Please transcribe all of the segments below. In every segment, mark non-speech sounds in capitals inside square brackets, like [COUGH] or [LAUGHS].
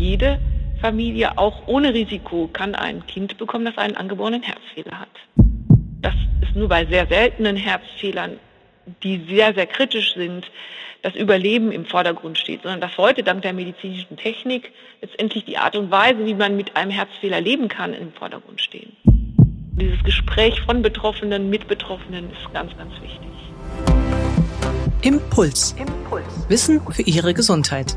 jede Familie, auch ohne Risiko, kann ein Kind bekommen, das einen angeborenen Herzfehler hat. Das ist nur bei sehr seltenen Herzfehlern, die sehr, sehr kritisch sind, das Überleben im Vordergrund steht, sondern dass heute dank der medizinischen Technik letztendlich die Art und Weise, wie man mit einem Herzfehler leben kann, im Vordergrund stehen. Dieses Gespräch von Betroffenen mit Betroffenen ist ganz, ganz wichtig. Impuls. Impuls. Wissen für Ihre Gesundheit.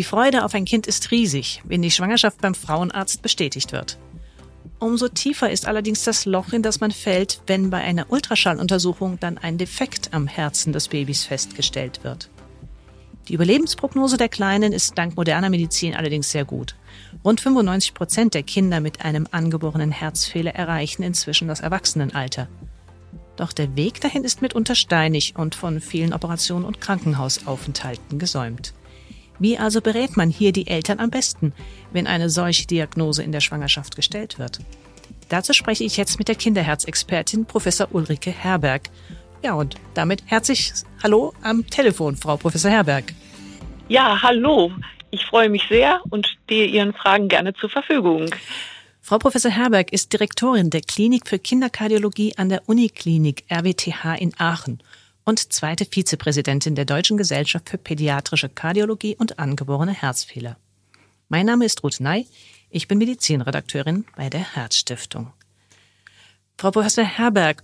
Die Freude auf ein Kind ist riesig, wenn die Schwangerschaft beim Frauenarzt bestätigt wird. Umso tiefer ist allerdings das Loch, in das man fällt, wenn bei einer Ultraschalluntersuchung dann ein Defekt am Herzen des Babys festgestellt wird. Die Überlebensprognose der Kleinen ist dank moderner Medizin allerdings sehr gut. Rund 95 Prozent der Kinder mit einem angeborenen Herzfehler erreichen inzwischen das Erwachsenenalter. Doch der Weg dahin ist mitunter steinig und von vielen Operationen und Krankenhausaufenthalten gesäumt. Wie also berät man hier die Eltern am besten, wenn eine solche Diagnose in der Schwangerschaft gestellt wird? Dazu spreche ich jetzt mit der Kinderherzexpertin Professor Ulrike Herberg. Ja, und damit herzlich Hallo am Telefon, Frau Professor Herberg. Ja, hallo. Ich freue mich sehr und stehe Ihren Fragen gerne zur Verfügung. Frau Professor Herberg ist Direktorin der Klinik für Kinderkardiologie an der Uniklinik RWTH in Aachen und zweite Vizepräsidentin der Deutschen Gesellschaft für Pädiatrische Kardiologie und angeborene Herzfehler. Mein Name ist Ruth Ney, ich bin Medizinredakteurin bei der Herzstiftung. Frau Professor Herberg,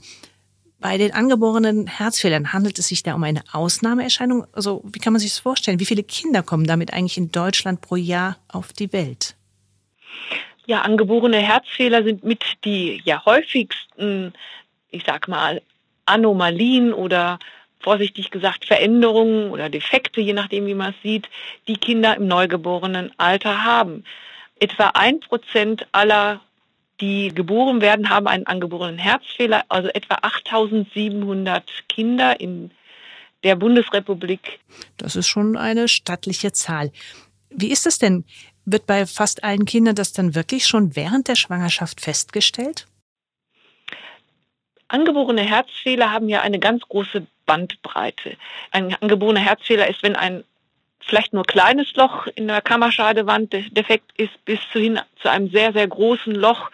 bei den angeborenen Herzfehlern handelt es sich da um eine Ausnahmeerscheinung? Also, wie kann man sich das vorstellen? Wie viele Kinder kommen damit eigentlich in Deutschland pro Jahr auf die Welt? Ja, angeborene Herzfehler sind mit die ja häufigsten, ich sag mal, Anomalien oder vorsichtig gesagt Veränderungen oder Defekte, je nachdem wie man es sieht, die Kinder im neugeborenen Alter haben. Etwa ein Prozent aller, die geboren werden, haben einen angeborenen Herzfehler, also etwa 8700 Kinder in der Bundesrepublik. Das ist schon eine stattliche Zahl. Wie ist es denn? Wird bei fast allen Kindern das dann wirklich schon während der Schwangerschaft festgestellt? Angeborene Herzfehler haben ja eine ganz große Bandbreite. Ein angeborener Herzfehler ist, wenn ein vielleicht nur kleines Loch in der Kammerscheidewand defekt ist, bis hin zu einem sehr, sehr großen Loch,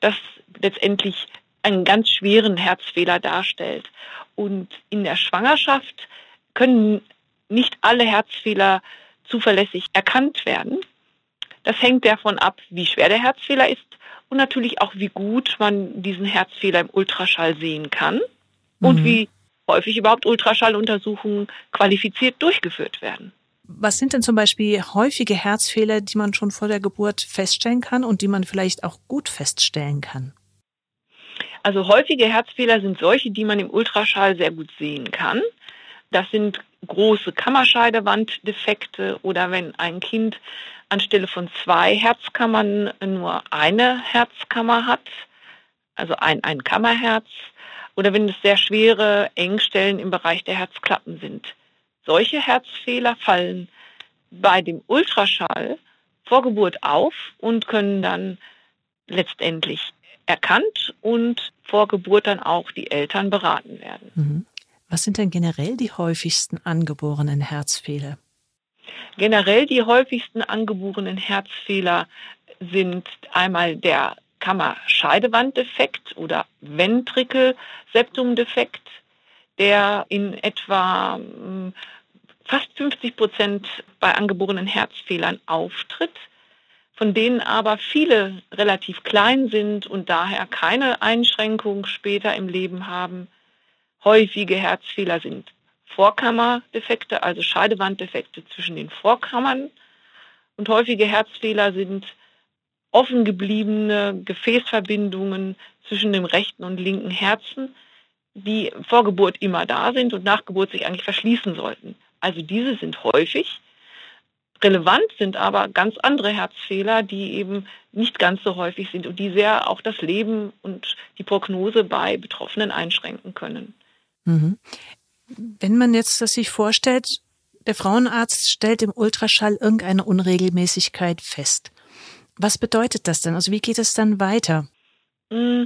das letztendlich einen ganz schweren Herzfehler darstellt. Und in der Schwangerschaft können nicht alle Herzfehler zuverlässig erkannt werden. Das hängt davon ab, wie schwer der Herzfehler ist und natürlich auch, wie gut man diesen Herzfehler im Ultraschall sehen kann und mhm. wie häufig überhaupt Ultraschalluntersuchungen qualifiziert durchgeführt werden. Was sind denn zum Beispiel häufige Herzfehler, die man schon vor der Geburt feststellen kann und die man vielleicht auch gut feststellen kann? Also häufige Herzfehler sind solche, die man im Ultraschall sehr gut sehen kann. Das sind große Kammerscheidewanddefekte oder wenn ein Kind anstelle von zwei Herzkammern nur eine Herzkammer hat, also ein, ein Kammerherz, oder wenn es sehr schwere Engstellen im Bereich der Herzklappen sind. Solche Herzfehler fallen bei dem Ultraschall vor Geburt auf und können dann letztendlich erkannt und vor Geburt dann auch die Eltern beraten werden. Mhm. Was sind denn generell die häufigsten angeborenen Herzfehler? Generell die häufigsten angeborenen Herzfehler sind einmal der Kammerscheidewanddefekt oder Ventrikelseptumdefekt, der in etwa hm, fast 50 Prozent bei angeborenen Herzfehlern auftritt, von denen aber viele relativ klein sind und daher keine Einschränkung später im Leben haben. Häufige Herzfehler sind Vorkammerdefekte, also Scheidewanddefekte zwischen den Vorkammern. Und häufige Herzfehler sind offen gebliebene Gefäßverbindungen zwischen dem rechten und linken Herzen, die vor Geburt immer da sind und nach Geburt sich eigentlich verschließen sollten. Also diese sind häufig. Relevant sind aber ganz andere Herzfehler, die eben nicht ganz so häufig sind und die sehr auch das Leben und die Prognose bei Betroffenen einschränken können. Mhm. Wenn man jetzt das sich vorstellt, der Frauenarzt stellt im Ultraschall irgendeine Unregelmäßigkeit fest. Was bedeutet das denn? Also wie geht es dann weiter? Mm,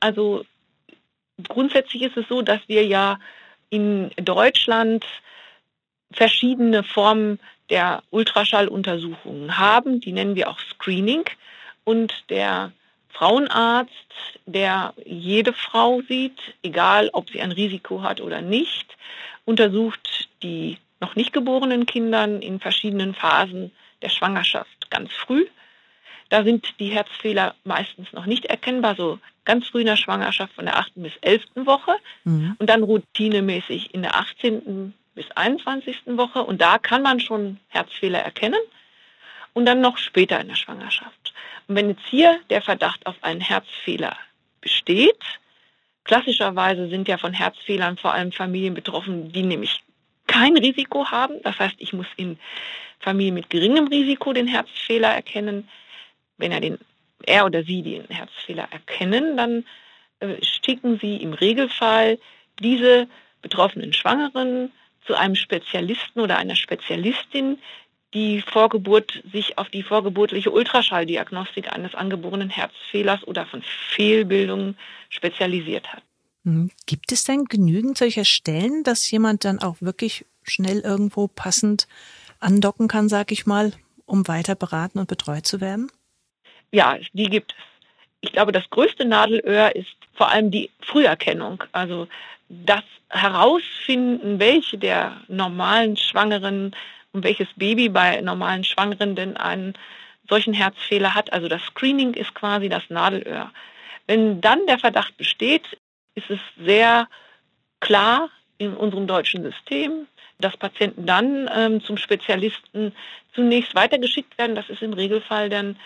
also grundsätzlich ist es so, dass wir ja in Deutschland verschiedene Formen der Ultraschalluntersuchungen haben. Die nennen wir auch Screening. Und der Frauenarzt, der jede Frau sieht, egal ob sie ein Risiko hat oder nicht, untersucht die noch nicht geborenen Kindern in verschiedenen Phasen der Schwangerschaft ganz früh. Da sind die Herzfehler meistens noch nicht erkennbar, so ganz früh in der Schwangerschaft von der 8. bis 11. Woche mhm. und dann routinemäßig in der 18. bis 21. Woche. Und da kann man schon Herzfehler erkennen und dann noch später in der Schwangerschaft. Und wenn jetzt hier der Verdacht auf einen Herzfehler besteht, klassischerweise sind ja von Herzfehlern vor allem Familien betroffen, die nämlich kein Risiko haben. Das heißt, ich muss in Familien mit geringem Risiko den Herzfehler erkennen. Wenn er, den, er oder sie den Herzfehler erkennen, dann äh, schicken sie im Regelfall diese betroffenen Schwangeren zu einem Spezialisten oder einer Spezialistin, die Vorgeburt sich auf die vorgeburtliche Ultraschalldiagnostik eines angeborenen Herzfehlers oder von Fehlbildungen spezialisiert hat. Mhm. Gibt es denn genügend solcher Stellen, dass jemand dann auch wirklich schnell irgendwo passend andocken kann, sag ich mal, um weiter beraten und betreut zu werden? Ja, die gibt es. Ich glaube, das größte Nadelöhr ist vor allem die Früherkennung. Also das Herausfinden, welche der normalen Schwangeren und welches Baby bei normalen Schwangeren denn einen solchen Herzfehler hat. Also das Screening ist quasi das Nadelöhr. Wenn dann der Verdacht besteht, ist es sehr klar in unserem deutschen System, dass Patienten dann ähm, zum Spezialisten zunächst weitergeschickt werden. Das ist im Regelfall dann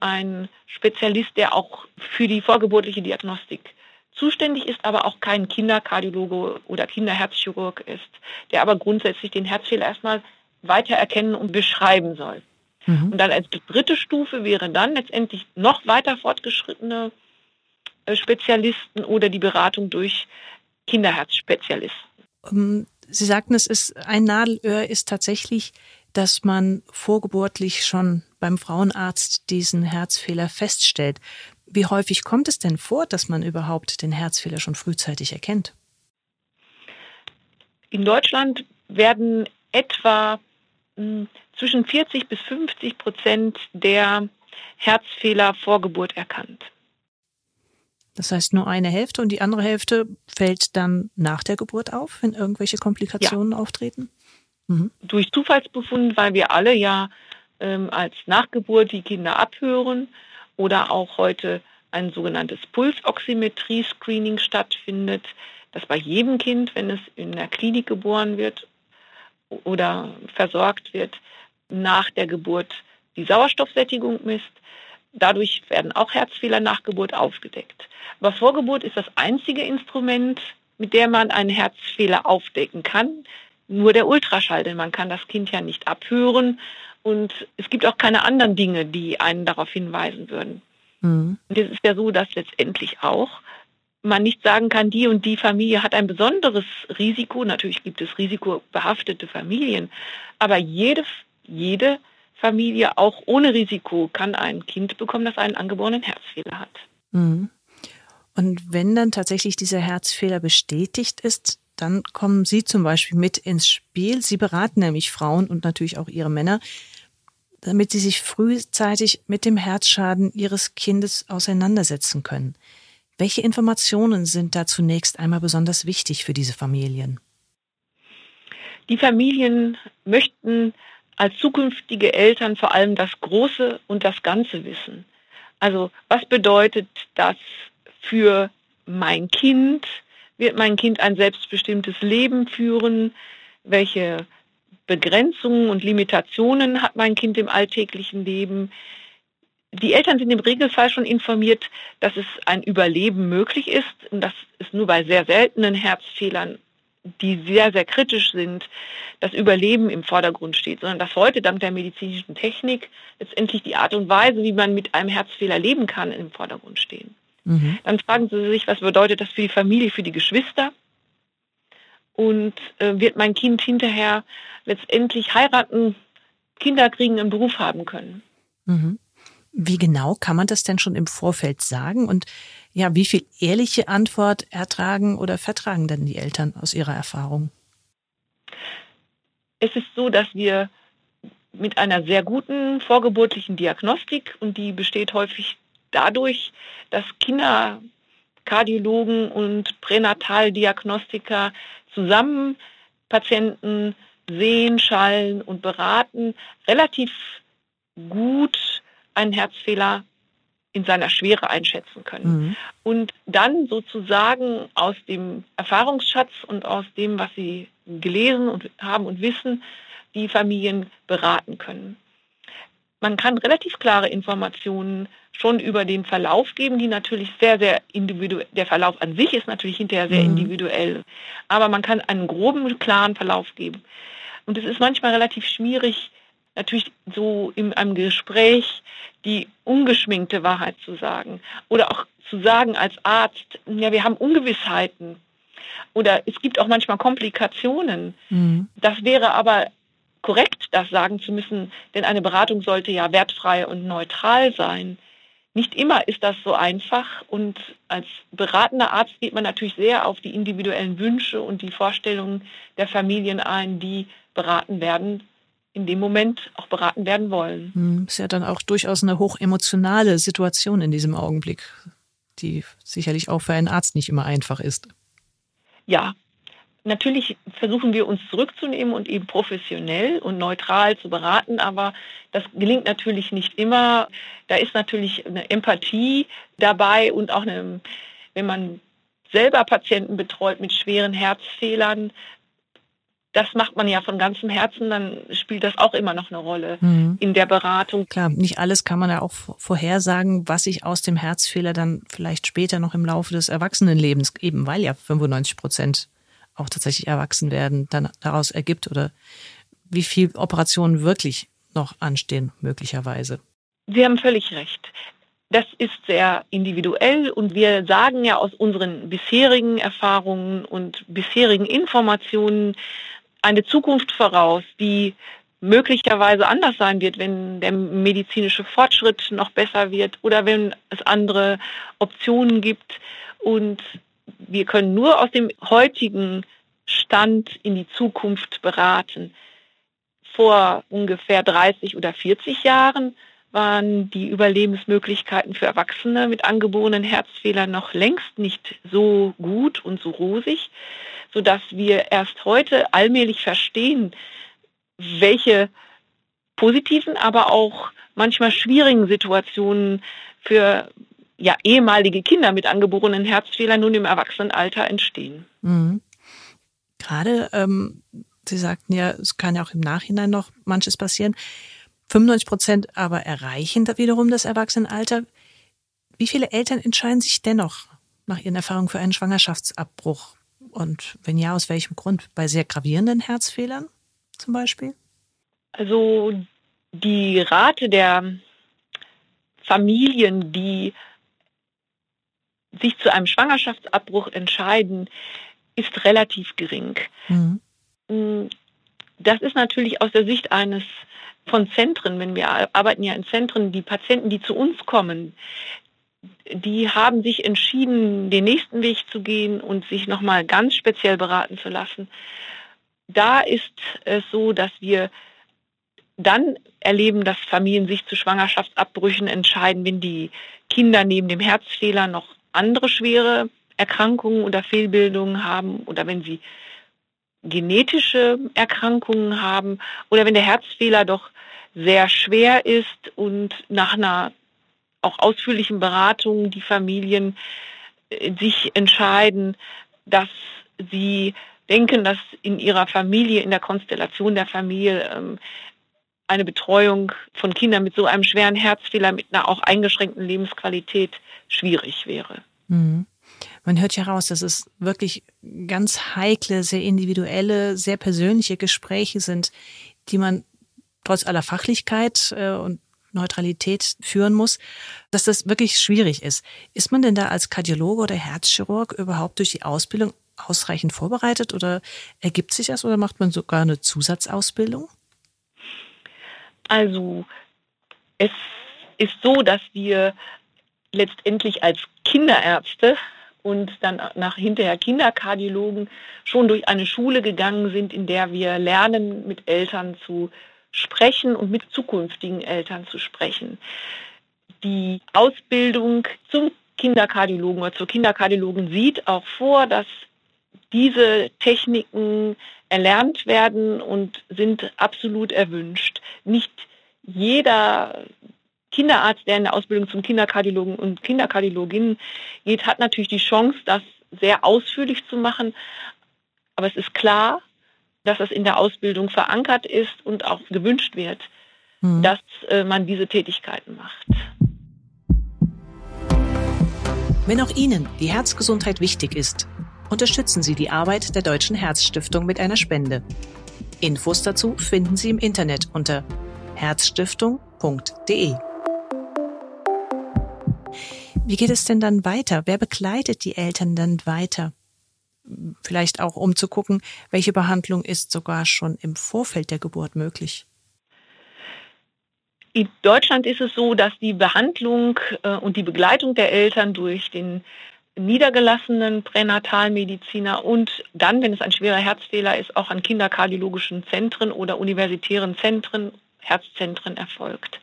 ein Spezialist, der auch für die vorgeburtliche Diagnostik zuständig ist, aber auch kein Kinderkardiologe oder Kinderherzchirurg ist, der aber grundsätzlich den Herzfehler erstmal weiter erkennen und beschreiben soll. Mhm. Und dann als dritte Stufe wäre dann letztendlich noch weiter fortgeschrittene äh, Spezialisten oder die Beratung durch Kinderherzspezialisten. Ähm, Sie sagten, es ist ein Nadelöhr ist tatsächlich, dass man vorgeburtlich schon beim Frauenarzt diesen Herzfehler feststellt. Wie häufig kommt es denn vor, dass man überhaupt den Herzfehler schon frühzeitig erkennt? In Deutschland werden etwa hm, zwischen 40 bis 50 Prozent der Herzfehler vor Geburt erkannt. Das heißt, nur eine Hälfte und die andere Hälfte fällt dann nach der Geburt auf, wenn irgendwelche Komplikationen ja. auftreten? Mhm. Durch Zufallsbefund, weil wir alle ja ähm, als Nachgeburt die Kinder abhören oder auch heute ein sogenanntes Pulsoximetrie-Screening stattfindet, dass bei jedem Kind, wenn es in der Klinik geboren wird oder versorgt wird, nach der Geburt die Sauerstoffsättigung misst. Dadurch werden auch Herzfehler nach Geburt aufgedeckt. Aber Vorgeburt ist das einzige Instrument, mit dem man einen Herzfehler aufdecken kann. Nur der Ultraschall, denn man kann das Kind ja nicht abhören und es gibt auch keine anderen Dinge, die einen darauf hinweisen würden. Mhm. Und es ist ja so, dass letztendlich auch man nicht sagen kann, die und die Familie hat ein besonderes Risiko. Natürlich gibt es risikobehaftete Familien, aber jede, jede Familie, auch ohne Risiko, kann ein Kind bekommen, das einen angeborenen Herzfehler hat. Mhm. Und wenn dann tatsächlich dieser Herzfehler bestätigt ist, dann kommen Sie zum Beispiel mit ins Spiel. Sie beraten nämlich Frauen und natürlich auch ihre Männer, damit sie sich frühzeitig mit dem Herzschaden ihres Kindes auseinandersetzen können. Welche Informationen sind da zunächst einmal besonders wichtig für diese Familien? Die Familien möchten als zukünftige Eltern vor allem das Große und das Ganze wissen. Also was bedeutet das für mein Kind? Wird mein Kind ein selbstbestimmtes Leben führen? Welche Begrenzungen und Limitationen hat mein Kind im alltäglichen Leben? Die Eltern sind im Regelfall schon informiert, dass es ein Überleben möglich ist und dass es nur bei sehr seltenen Herzfehlern die sehr, sehr kritisch sind, das Überleben im Vordergrund steht, sondern dass heute dank der medizinischen Technik letztendlich die Art und Weise, wie man mit einem Herzfehler leben kann, im Vordergrund stehen. Mhm. Dann fragen Sie sich, was bedeutet das für die Familie, für die Geschwister? Und äh, wird mein Kind hinterher letztendlich heiraten, Kinder kriegen, einen Beruf haben können? Mhm. Wie genau kann man das denn schon im Vorfeld sagen? Und ja, wie viel ehrliche Antwort ertragen oder vertragen denn die Eltern aus ihrer Erfahrung? Es ist so, dass wir mit einer sehr guten vorgeburtlichen Diagnostik und die besteht häufig dadurch, dass Kinderkardiologen und Pränataldiagnostiker zusammen Patienten sehen, schallen und beraten, relativ gut einen Herzfehler in seiner Schwere einschätzen können. Mhm. Und dann sozusagen aus dem Erfahrungsschatz und aus dem, was sie gelesen und haben und wissen, die Familien beraten können. Man kann relativ klare Informationen schon über den Verlauf geben, die natürlich sehr, sehr individuell, der Verlauf an sich ist natürlich hinterher sehr mhm. individuell, aber man kann einen groben, klaren Verlauf geben. Und es ist manchmal relativ schwierig, natürlich so in einem Gespräch die ungeschminkte Wahrheit zu sagen oder auch zu sagen als Arzt, ja, wir haben Ungewissheiten oder es gibt auch manchmal Komplikationen. Mhm. Das wäre aber korrekt, das sagen zu müssen, denn eine Beratung sollte ja wertfrei und neutral sein. Nicht immer ist das so einfach und als beratender Arzt geht man natürlich sehr auf die individuellen Wünsche und die Vorstellungen der Familien ein, die beraten werden in dem Moment auch beraten werden wollen. Hm, ist ja dann auch durchaus eine hochemotionale Situation in diesem Augenblick, die sicherlich auch für einen Arzt nicht immer einfach ist. Ja, natürlich versuchen wir uns zurückzunehmen und eben professionell und neutral zu beraten, aber das gelingt natürlich nicht immer. Da ist natürlich eine Empathie dabei und auch eine, wenn man selber Patienten betreut mit schweren Herzfehlern, das macht man ja von ganzem Herzen, dann spielt das auch immer noch eine Rolle mhm. in der Beratung. Klar, nicht alles kann man ja auch vorhersagen, was sich aus dem Herzfehler dann vielleicht später noch im Laufe des Erwachsenenlebens, eben weil ja 95 Prozent auch tatsächlich erwachsen werden, dann daraus ergibt oder wie viel Operationen wirklich noch anstehen, möglicherweise. Sie haben völlig recht. Das ist sehr individuell und wir sagen ja aus unseren bisherigen Erfahrungen und bisherigen Informationen, eine Zukunft voraus, die möglicherweise anders sein wird, wenn der medizinische Fortschritt noch besser wird oder wenn es andere Optionen gibt. Und wir können nur aus dem heutigen Stand in die Zukunft beraten. Vor ungefähr 30 oder 40 Jahren waren die Überlebensmöglichkeiten für Erwachsene mit angeborenen Herzfehlern noch längst nicht so gut und so rosig sodass wir erst heute allmählich verstehen, welche positiven, aber auch manchmal schwierigen Situationen für ja, ehemalige Kinder mit angeborenen Herzfehlern nun im Erwachsenenalter entstehen. Mhm. Gerade, ähm, Sie sagten ja, es kann ja auch im Nachhinein noch manches passieren. 95 Prozent aber erreichen da wiederum das Erwachsenenalter. Wie viele Eltern entscheiden sich dennoch nach ihren Erfahrungen für einen Schwangerschaftsabbruch? Und wenn ja, aus welchem Grund? Bei sehr gravierenden Herzfehlern zum Beispiel? Also die Rate der Familien, die sich zu einem Schwangerschaftsabbruch entscheiden, ist relativ gering. Mhm. Mm, das ist natürlich aus der Sicht eines von Zentren, wenn wir arbeiten ja in Zentren, die Patienten, die zu uns kommen, die haben sich entschieden, den nächsten Weg zu gehen und sich nochmal ganz speziell beraten zu lassen. Da ist es so, dass wir dann erleben, dass Familien sich zu Schwangerschaftsabbrüchen entscheiden, wenn die Kinder neben dem Herzfehler noch andere schwere Erkrankungen oder Fehlbildungen haben oder wenn sie genetische Erkrankungen haben oder wenn der Herzfehler doch sehr schwer ist und nach einer auch ausführlichen Beratungen die Familien äh, sich entscheiden, dass sie denken, dass in ihrer Familie, in der Konstellation der Familie ähm, eine Betreuung von Kindern mit so einem schweren Herzfehler, mit einer auch eingeschränkten Lebensqualität schwierig wäre. Mhm. Man hört ja raus, dass es wirklich ganz heikle, sehr individuelle, sehr persönliche Gespräche sind, die man trotz aller Fachlichkeit äh, und Neutralität führen muss, dass das wirklich schwierig ist. Ist man denn da als Kardiologe oder Herzchirurg überhaupt durch die Ausbildung ausreichend vorbereitet oder ergibt sich das oder macht man sogar eine Zusatzausbildung? Also es ist so, dass wir letztendlich als Kinderärzte und dann nach hinterher Kinderkardiologen schon durch eine Schule gegangen sind, in der wir lernen, mit Eltern zu sprechen und mit zukünftigen Eltern zu sprechen. Die Ausbildung zum Kinderkardiologen oder zur Kinderkardiologen sieht auch vor, dass diese Techniken erlernt werden und sind absolut erwünscht. Nicht jeder Kinderarzt, der in der Ausbildung zum Kinderkardiologen und Kinderkardiologin geht, hat natürlich die Chance, das sehr ausführlich zu machen. Aber es ist klar, dass das in der Ausbildung verankert ist und auch gewünscht wird, mhm. dass äh, man diese Tätigkeiten macht. Wenn auch Ihnen die Herzgesundheit wichtig ist, unterstützen Sie die Arbeit der Deutschen Herzstiftung mit einer Spende. Infos dazu finden Sie im Internet unter herzstiftung.de. Wie geht es denn dann weiter? Wer begleitet die Eltern dann weiter? Vielleicht auch, um zu gucken, welche Behandlung ist sogar schon im Vorfeld der Geburt möglich. In Deutschland ist es so, dass die Behandlung äh, und die Begleitung der Eltern durch den niedergelassenen Pränatalmediziner und dann, wenn es ein schwerer Herzfehler ist, auch an kinderkardiologischen Zentren oder universitären Zentren, Herzzentren erfolgt.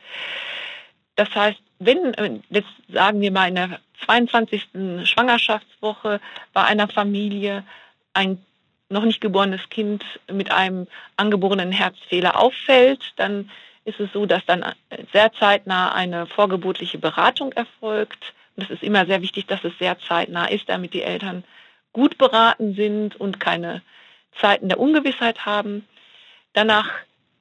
Das heißt, wenn, äh, jetzt sagen wir mal in der 22. Schwangerschaftswoche bei einer Familie ein noch nicht geborenes Kind mit einem angeborenen Herzfehler auffällt, dann ist es so, dass dann sehr zeitnah eine vorgeburtliche Beratung erfolgt. Und es ist immer sehr wichtig, dass es sehr zeitnah ist, damit die Eltern gut beraten sind und keine Zeiten der Ungewissheit haben. Danach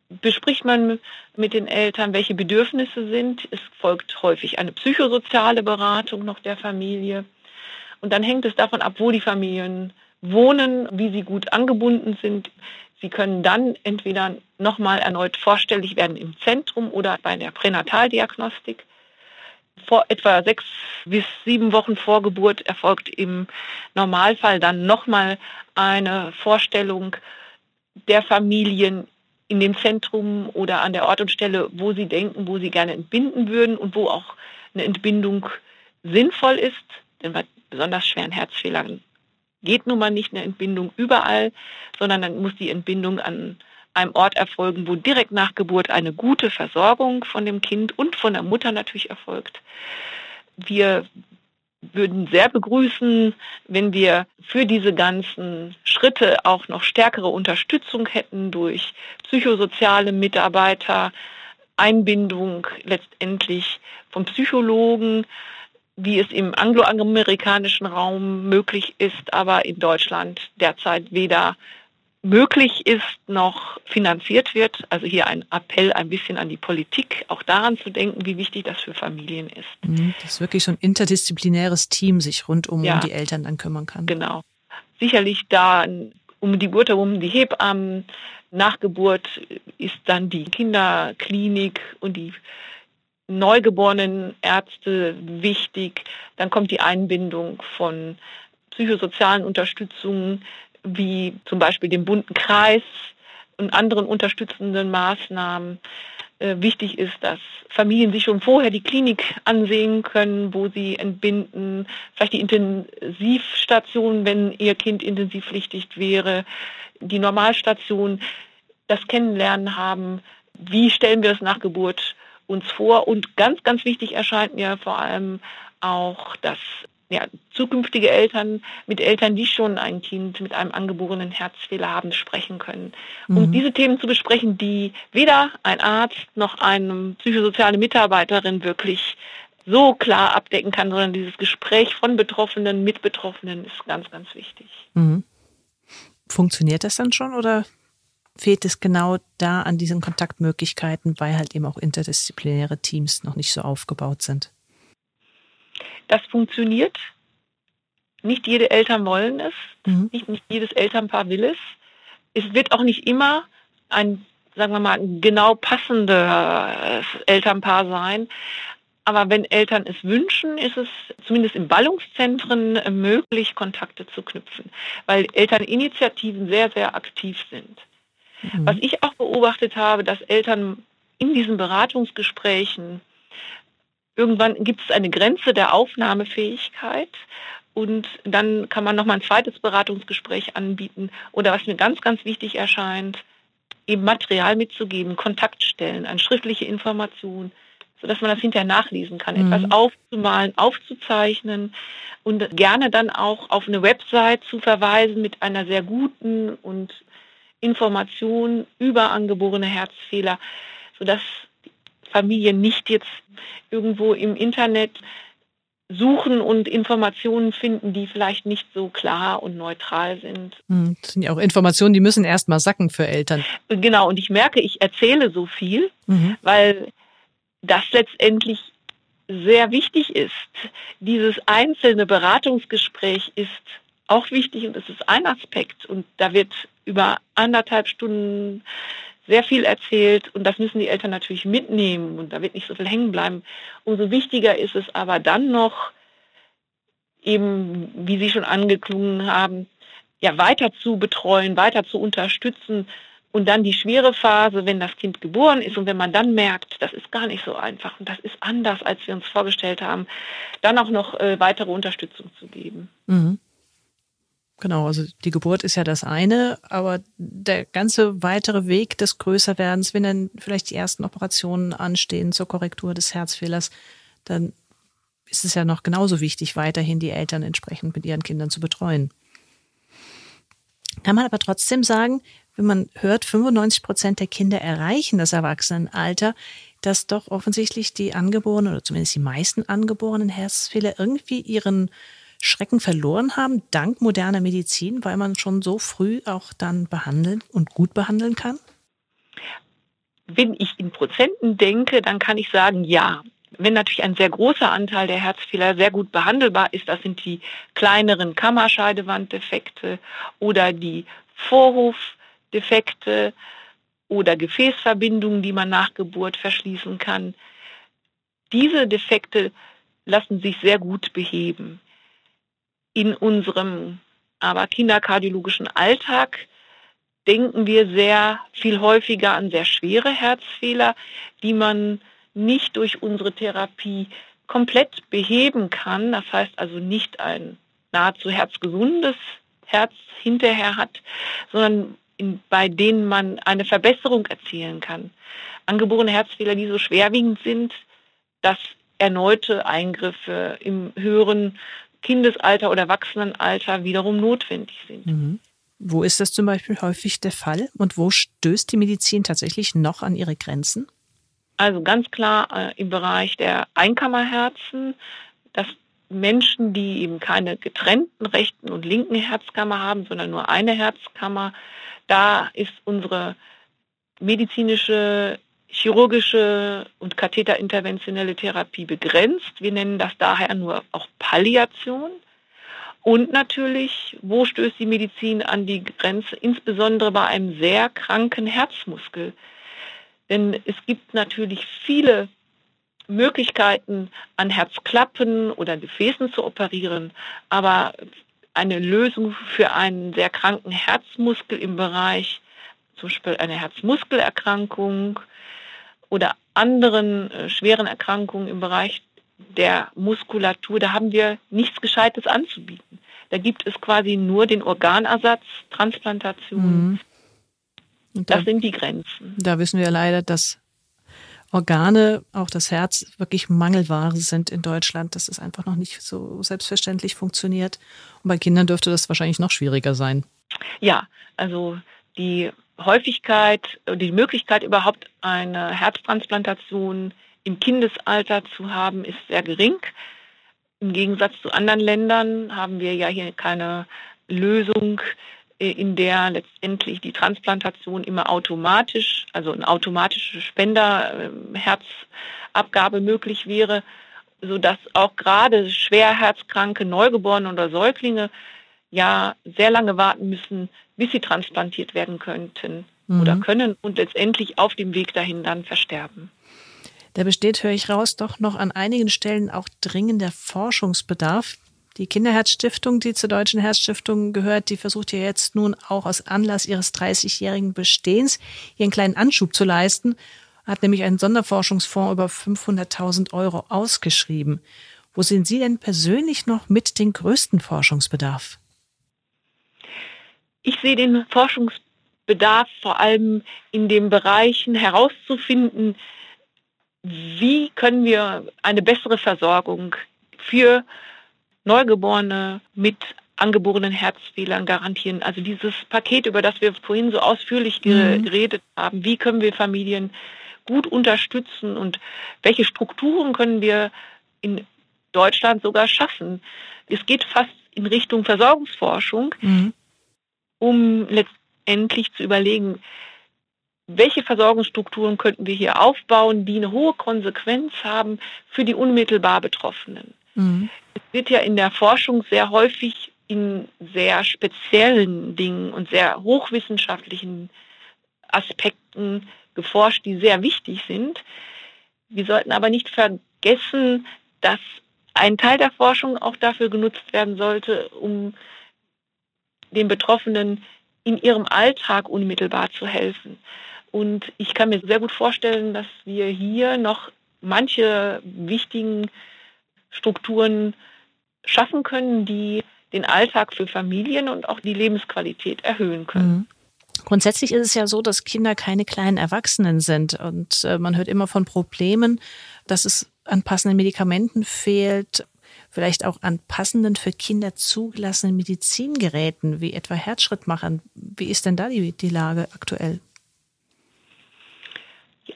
bespricht man mit den Eltern, welche Bedürfnisse sind. Es folgt häufig eine psychosoziale Beratung noch der Familie. Und dann hängt es davon ab, wo die Familien wohnen, wie sie gut angebunden sind. Sie können dann entweder nochmal erneut vorstellig werden im Zentrum oder bei der Pränataldiagnostik. Vor etwa sechs bis sieben Wochen vor Geburt erfolgt im Normalfall dann nochmal eine Vorstellung der Familien in dem Zentrum oder an der Ort und Stelle, wo sie denken, wo sie gerne entbinden würden und wo auch eine Entbindung sinnvoll ist. Denn bei besonders schweren Herzfehlern geht nun mal nicht eine Entbindung überall, sondern dann muss die Entbindung an einem Ort erfolgen, wo direkt nach Geburt eine gute Versorgung von dem Kind und von der Mutter natürlich erfolgt. Wir würden sehr begrüßen, wenn wir für diese ganzen Schritte auch noch stärkere Unterstützung hätten durch psychosoziale Mitarbeiter, Einbindung letztendlich von Psychologen, wie es im angloamerikanischen Raum möglich ist, aber in Deutschland derzeit weder möglich ist, noch finanziert wird. Also hier ein Appell ein bisschen an die Politik, auch daran zu denken, wie wichtig das für Familien ist. Mhm, dass wirklich so ein interdisziplinäres Team sich rundum ja, um die Eltern dann kümmern kann. Genau. Sicherlich da um die Geburt herum die Hebammen, nach Geburt ist dann die Kinderklinik und die neugeborenen Ärzte wichtig. Dann kommt die Einbindung von psychosozialen Unterstützungen wie zum Beispiel dem bunten Kreis und anderen unterstützenden Maßnahmen. Äh, wichtig ist, dass Familien sich schon vorher die Klinik ansehen können, wo sie entbinden, vielleicht die Intensivstation, wenn ihr Kind intensivpflichtig wäre, die Normalstation, das Kennenlernen haben, wie stellen wir es nach Geburt uns vor. Und ganz, ganz wichtig erscheint mir vor allem auch das ja, zukünftige Eltern mit Eltern, die schon ein Kind mit einem angeborenen Herzfehler haben, sprechen können. Mhm. Um diese Themen zu besprechen, die weder ein Arzt noch eine psychosoziale Mitarbeiterin wirklich so klar abdecken kann, sondern dieses Gespräch von Betroffenen mit Betroffenen ist ganz, ganz wichtig. Mhm. Funktioniert das dann schon oder fehlt es genau da an diesen Kontaktmöglichkeiten, weil halt eben auch interdisziplinäre Teams noch nicht so aufgebaut sind? Das funktioniert, nicht jede Eltern wollen es, mhm. nicht, nicht jedes Elternpaar will es. Es wird auch nicht immer ein, sagen wir mal, genau passendes Elternpaar sein. Aber wenn Eltern es wünschen, ist es zumindest in Ballungszentren möglich, Kontakte zu knüpfen, weil Elterninitiativen sehr, sehr aktiv sind. Mhm. Was ich auch beobachtet habe, dass Eltern in diesen Beratungsgesprächen irgendwann gibt es eine Grenze der Aufnahmefähigkeit und dann kann man noch mal ein zweites Beratungsgespräch anbieten oder was mir ganz, ganz wichtig erscheint, eben Material mitzugeben, Kontaktstellen, eine schriftliche Information, sodass man das hinterher nachlesen kann, mhm. etwas aufzumalen, aufzuzeichnen und gerne dann auch auf eine Website zu verweisen mit einer sehr guten und Information über angeborene Herzfehler, sodass Familien nicht jetzt irgendwo im Internet suchen und Informationen finden, die vielleicht nicht so klar und neutral sind. Hm, das sind ja auch Informationen, die müssen erst mal sacken für Eltern. Genau, und ich merke, ich erzähle so viel, mhm. weil das letztendlich sehr wichtig ist. Dieses einzelne Beratungsgespräch ist auch wichtig und es ist ein Aspekt und da wird über anderthalb Stunden sehr viel erzählt und das müssen die Eltern natürlich mitnehmen und da wird nicht so viel hängen bleiben. Umso wichtiger ist es aber dann noch, eben, wie Sie schon angeklungen haben, ja, weiter zu betreuen, weiter zu unterstützen und dann die schwere Phase, wenn das Kind geboren ist und wenn man dann merkt, das ist gar nicht so einfach und das ist anders, als wir uns vorgestellt haben, dann auch noch äh, weitere Unterstützung zu geben. Mhm. Genau, also die Geburt ist ja das eine, aber der ganze weitere Weg des Größerwerdens, wenn dann vielleicht die ersten Operationen anstehen zur Korrektur des Herzfehlers, dann ist es ja noch genauso wichtig, weiterhin die Eltern entsprechend mit ihren Kindern zu betreuen. Kann man aber trotzdem sagen, wenn man hört, 95 Prozent der Kinder erreichen das Erwachsenenalter, dass doch offensichtlich die angeborenen oder zumindest die meisten angeborenen Herzfehler irgendwie ihren Schrecken verloren haben, dank moderner Medizin, weil man schon so früh auch dann behandeln und gut behandeln kann? Wenn ich in Prozenten denke, dann kann ich sagen, ja. Wenn natürlich ein sehr großer Anteil der Herzfehler sehr gut behandelbar ist, das sind die kleineren Kammerscheidewanddefekte oder die Vorhofdefekte oder Gefäßverbindungen, die man nach Geburt verschließen kann. Diese Defekte lassen sich sehr gut beheben in unserem aber kinderkardiologischen Alltag denken wir sehr viel häufiger an sehr schwere Herzfehler, die man nicht durch unsere Therapie komplett beheben kann. Das heißt also nicht ein nahezu herzgesundes Herz hinterher hat, sondern in, bei denen man eine Verbesserung erzielen kann. Angeborene Herzfehler, die so schwerwiegend sind, dass erneute Eingriffe im höheren Kindesalter oder Erwachsenenalter wiederum notwendig sind. Mhm. Wo ist das zum Beispiel häufig der Fall und wo stößt die Medizin tatsächlich noch an ihre Grenzen? Also ganz klar äh, im Bereich der Einkammerherzen, dass Menschen, die eben keine getrennten rechten und linken Herzkammer haben, sondern nur eine Herzkammer, da ist unsere medizinische chirurgische und katheterinterventionelle Therapie begrenzt. Wir nennen das daher nur auch Palliation. Und natürlich, wo stößt die Medizin an die Grenze, insbesondere bei einem sehr kranken Herzmuskel? Denn es gibt natürlich viele Möglichkeiten, an Herzklappen oder Gefäßen zu operieren, aber eine Lösung für einen sehr kranken Herzmuskel im Bereich zum Beispiel eine Herzmuskelerkrankung oder anderen äh, schweren Erkrankungen im Bereich der Muskulatur, da haben wir nichts Gescheites anzubieten. Da gibt es quasi nur den Organersatz, Transplantation. Mhm. Da, das sind die Grenzen. Da wissen wir leider, dass Organe, auch das Herz, wirklich Mangelware sind in Deutschland, dass es einfach noch nicht so selbstverständlich funktioniert. Und bei Kindern dürfte das wahrscheinlich noch schwieriger sein. Ja, also die Häufigkeit, die Möglichkeit überhaupt eine Herztransplantation im Kindesalter zu haben, ist sehr gering. Im Gegensatz zu anderen Ländern haben wir ja hier keine Lösung, äh, in der letztendlich die Transplantation immer automatisch, also eine automatische Spenderherzabgabe möglich wäre, sodass auch gerade schwer herzkranke Neugeborene oder Säuglinge ja sehr lange warten müssen, bis sie transplantiert werden könnten mhm. oder können und letztendlich auf dem Weg dahin dann versterben. Da besteht, höre ich raus, doch noch an einigen Stellen auch dringender Forschungsbedarf. Die Kinderherzstiftung, die zur Deutschen Herzstiftung gehört, die versucht ja jetzt nun auch aus Anlass ihres 30-jährigen Bestehens ihren kleinen Anschub zu leisten, hat nämlich einen Sonderforschungsfonds über 500.000 Euro ausgeschrieben. Wo sehen Sie denn persönlich noch mit den größten Forschungsbedarf? Ich sehe den Forschungsbedarf vor allem in den Bereichen herauszufinden, wie können wir eine bessere Versorgung für Neugeborene mit angeborenen Herzfehlern garantieren. Also dieses Paket, über das wir vorhin so ausführlich mhm. geredet haben, wie können wir Familien gut unterstützen und welche Strukturen können wir in Deutschland sogar schaffen. Es geht fast in Richtung Versorgungsforschung, mhm. Um letztendlich zu überlegen, welche Versorgungsstrukturen könnten wir hier aufbauen, die eine hohe Konsequenz haben für die unmittelbar Betroffenen. Mhm. Es wird ja in der Forschung sehr häufig in sehr speziellen Dingen und sehr hochwissenschaftlichen Aspekten geforscht, die sehr wichtig sind. Wir sollten aber nicht vergessen, dass ein Teil der Forschung auch dafür genutzt werden sollte, um den Betroffenen in ihrem Alltag unmittelbar zu helfen. Und ich kann mir sehr gut vorstellen, dass wir hier noch manche wichtigen Strukturen schaffen können, die den Alltag für Familien und auch die Lebensqualität erhöhen können. Mhm. Grundsätzlich ist es ja so, dass Kinder keine kleinen Erwachsenen sind und äh, man hört immer von Problemen, dass es an passenden Medikamenten fehlt, vielleicht auch an passenden für Kinder zugelassenen Medizingeräten, wie etwa Herzschrittmachern. Wie ist denn da die, die Lage aktuell?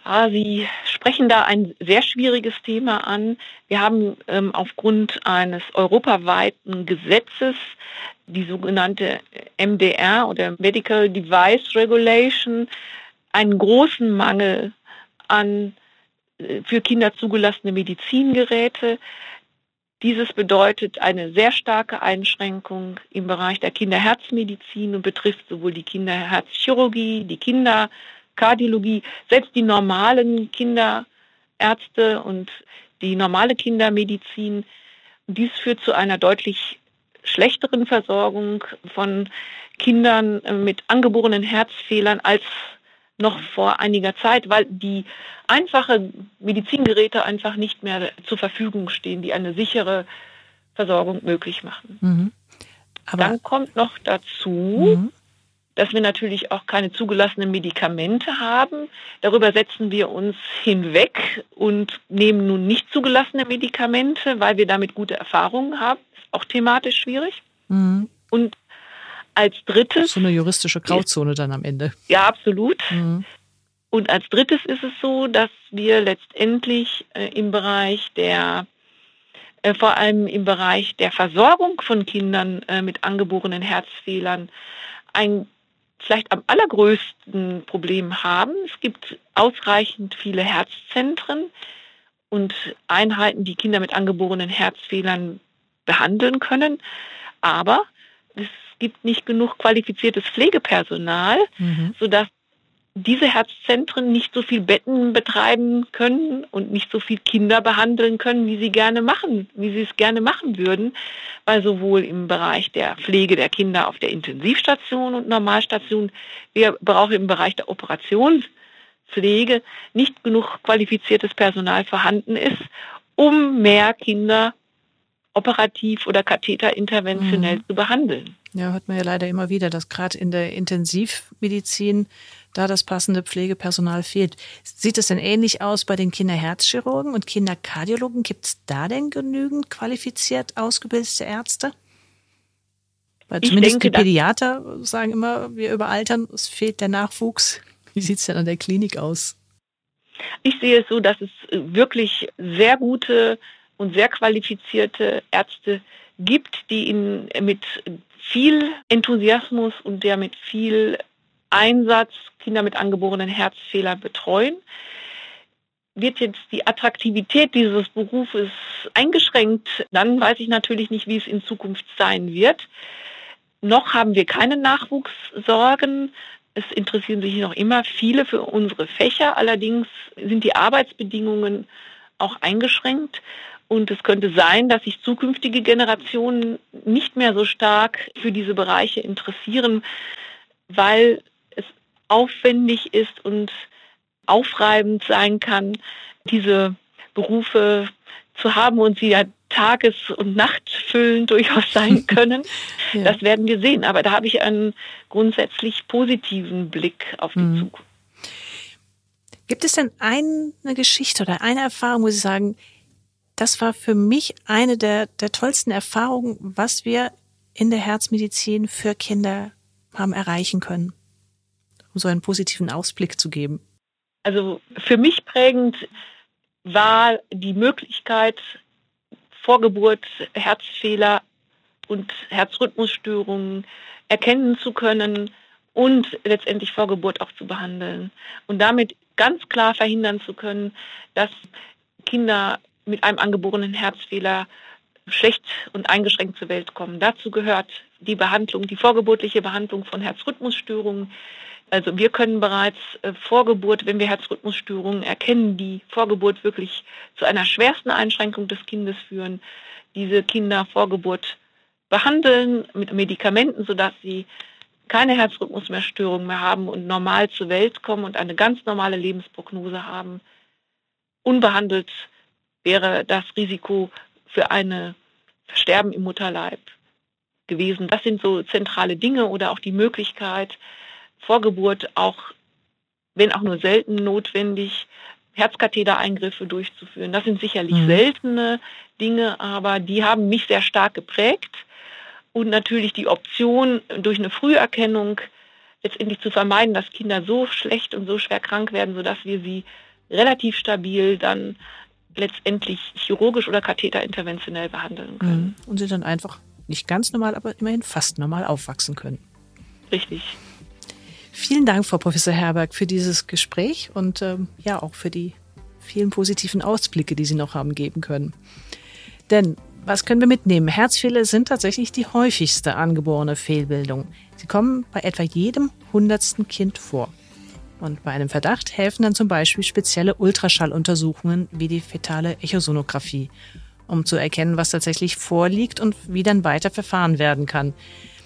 Ja, Sie sprechen da ein sehr schwieriges Thema an. Wir haben ähm, aufgrund eines europaweiten Gesetzes die sogenannte MDR oder Medical Device Regulation einen großen Mangel an äh, für Kinder zugelassene Medizingeräte. Dieses bedeutet eine sehr starke Einschränkung im Bereich der Kinderherzmedizin und betrifft sowohl die Kinderherzchirurgie, die Kinder Kardiologie, selbst die normalen Kinderärzte und die normale Kindermedizin. Dies führt zu einer deutlich schlechteren Versorgung von Kindern mit angeborenen Herzfehlern als noch vor einiger Zeit, weil die einfache Medizingeräte einfach nicht mehr zur Verfügung stehen, die eine sichere Versorgung möglich machen. Mhm. Dann kommt noch dazu, mhm dass wir natürlich auch keine zugelassenen Medikamente haben. Darüber setzen wir uns hinweg und nehmen nun nicht zugelassene Medikamente, weil wir damit gute Erfahrungen haben. Ist auch thematisch schwierig. Mhm. Und als drittes. So eine juristische Grauzone dann am Ende. Ja, absolut. Mhm. Und als drittes ist es so, dass wir letztendlich äh, im Bereich der äh, vor allem im Bereich der Versorgung von Kindern äh, mit angeborenen Herzfehlern ein vielleicht am allergrößten Problem haben. Es gibt ausreichend viele Herzzentren und Einheiten, die Kinder mit angeborenen Herzfehlern behandeln können. Aber es gibt nicht genug qualifiziertes Pflegepersonal, mhm. sodass diese Herzzentren nicht so viel Betten betreiben können und nicht so viel Kinder behandeln können, wie sie gerne machen, wie sie es gerne machen würden, weil sowohl im Bereich der Pflege der Kinder auf der Intensivstation und Normalstation, wir brauchen im Bereich der Operationspflege nicht genug qualifiziertes Personal vorhanden ist, um mehr Kinder operativ oder katheterinterventionell mhm. zu behandeln. Ja, hört man ja leider immer wieder, dass gerade in der Intensivmedizin da das passende Pflegepersonal fehlt. Sieht es denn ähnlich aus bei den Kinderherzchirurgen und Kinderkardiologen? Gibt es da denn genügend qualifiziert ausgebildete Ärzte? Weil zumindest denke, die Pädiater sagen immer, wir überaltern, es fehlt der Nachwuchs. [LAUGHS] Wie sieht es denn an der Klinik aus? Ich sehe es so, dass es wirklich sehr gute und sehr qualifizierte Ärzte gibt, die in, mit viel Enthusiasmus und der mit viel Einsatz Kinder mit angeborenen Herzfehlern betreuen. wird jetzt die Attraktivität dieses Berufes eingeschränkt, dann weiß ich natürlich nicht, wie es in Zukunft sein wird. Noch haben wir keine Nachwuchssorgen. Es interessieren sich noch immer viele für unsere Fächer. Allerdings sind die Arbeitsbedingungen auch eingeschränkt. Und es könnte sein, dass sich zukünftige Generationen nicht mehr so stark für diese Bereiche interessieren, weil es aufwendig ist und aufreibend sein kann, diese Berufe zu haben und sie ja tages- und nachtfüllend [LAUGHS] durchaus sein [LAUGHS] können. ja. Das werden wir sehen. Aber da habe ich einen grundsätzlich positiven Blick auf die mhm. Zukunft. Gibt es denn eine Geschichte oder eine Erfahrung, wo Sie sagen, das war für mich eine der, der tollsten Erfahrungen, was wir in der Herzmedizin für Kinder haben erreichen können, um so einen positiven Ausblick zu geben? Also für mich prägend war die Möglichkeit, Vorgeburt, Herzfehler und Herzrhythmusstörungen erkennen zu können und letztendlich Vorgeburt auch zu behandeln und damit ganz klar verhindern zu können, dass Kinder mit einem angeborenen Herzfehler schlecht und eingeschränkt zur Welt kommen. Dazu gehört die Behandlung, die vorgeburtliche Behandlung von Herzrhythmusstörungen, also wir können bereits äh, vor Geburt, wenn wir Herzrhythmusstörungen erkennen, die vor Geburt wirklich zu einer schwersten Einschränkung des Kindes führen, diese Kinder vor Geburt behandeln mit Medikamenten, sodass sie keine Herzrhythmusstörungen mehr haben und normal zur Welt kommen und eine ganz normale Lebensprognose haben. Unbehandelt wäre das Risiko für eine Versterben im Mutterleib gewesen. Das sind so zentrale Dinge oder auch die Möglichkeit, Vorgeburt auch, wenn auch nur selten notwendig, Herzkathetereingriffe durchzuführen. Das sind sicherlich mhm. seltene Dinge, aber die haben mich sehr stark geprägt. Und natürlich die Option, durch eine Früherkennung letztendlich zu vermeiden, dass Kinder so schlecht und so schwer krank werden, sodass wir sie relativ stabil dann letztendlich chirurgisch oder katheterinterventionell behandeln können. Mhm. Und sie dann einfach nicht ganz normal, aber immerhin fast normal aufwachsen können. Richtig. Vielen Dank, Frau Professor Herberg, für dieses Gespräch und ähm, ja auch für die vielen positiven Ausblicke, die Sie noch haben geben können. Denn was können wir mitnehmen? Herzfehler sind tatsächlich die häufigste angeborene Fehlbildung. Sie kommen bei etwa jedem hundertsten Kind vor. Und bei einem Verdacht helfen dann zum Beispiel spezielle Ultraschalluntersuchungen wie die fetale Echosonographie, um zu erkennen, was tatsächlich vorliegt und wie dann weiter verfahren werden kann.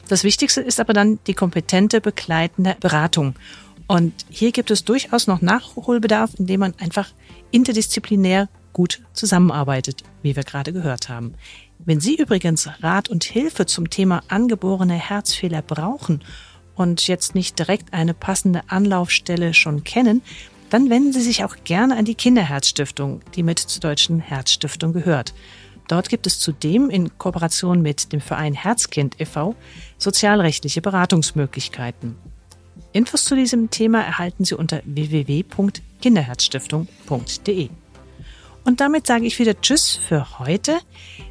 Das Wichtigste ist aber dann die kompetente begleitende Beratung. Und hier gibt es durchaus noch Nachholbedarf, indem man einfach interdisziplinär gut zusammenarbeitet, wie wir gerade gehört haben. Wenn Sie übrigens Rat und Hilfe zum Thema angeborene Herzfehler brauchen und jetzt nicht direkt eine passende Anlaufstelle schon kennen, dann wenden Sie sich auch gerne an die Kinderherzstiftung, die mit zur Deutschen Herzstiftung gehört. Dort gibt es zudem in Kooperation mit dem Verein Herzkind e.V. sozialrechtliche Beratungsmöglichkeiten. Infos zu diesem Thema erhalten Sie unter www.kinderherzstiftung.de. Und damit sage ich wieder Tschüss für heute.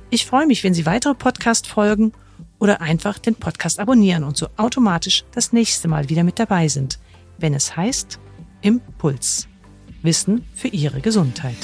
Ich freue mich, wenn Sie weitere Podcast folgen oder einfach den Podcast abonnieren und so automatisch das nächste Mal wieder mit dabei sind, wenn es heißt Impuls. Wissen für Ihre Gesundheit.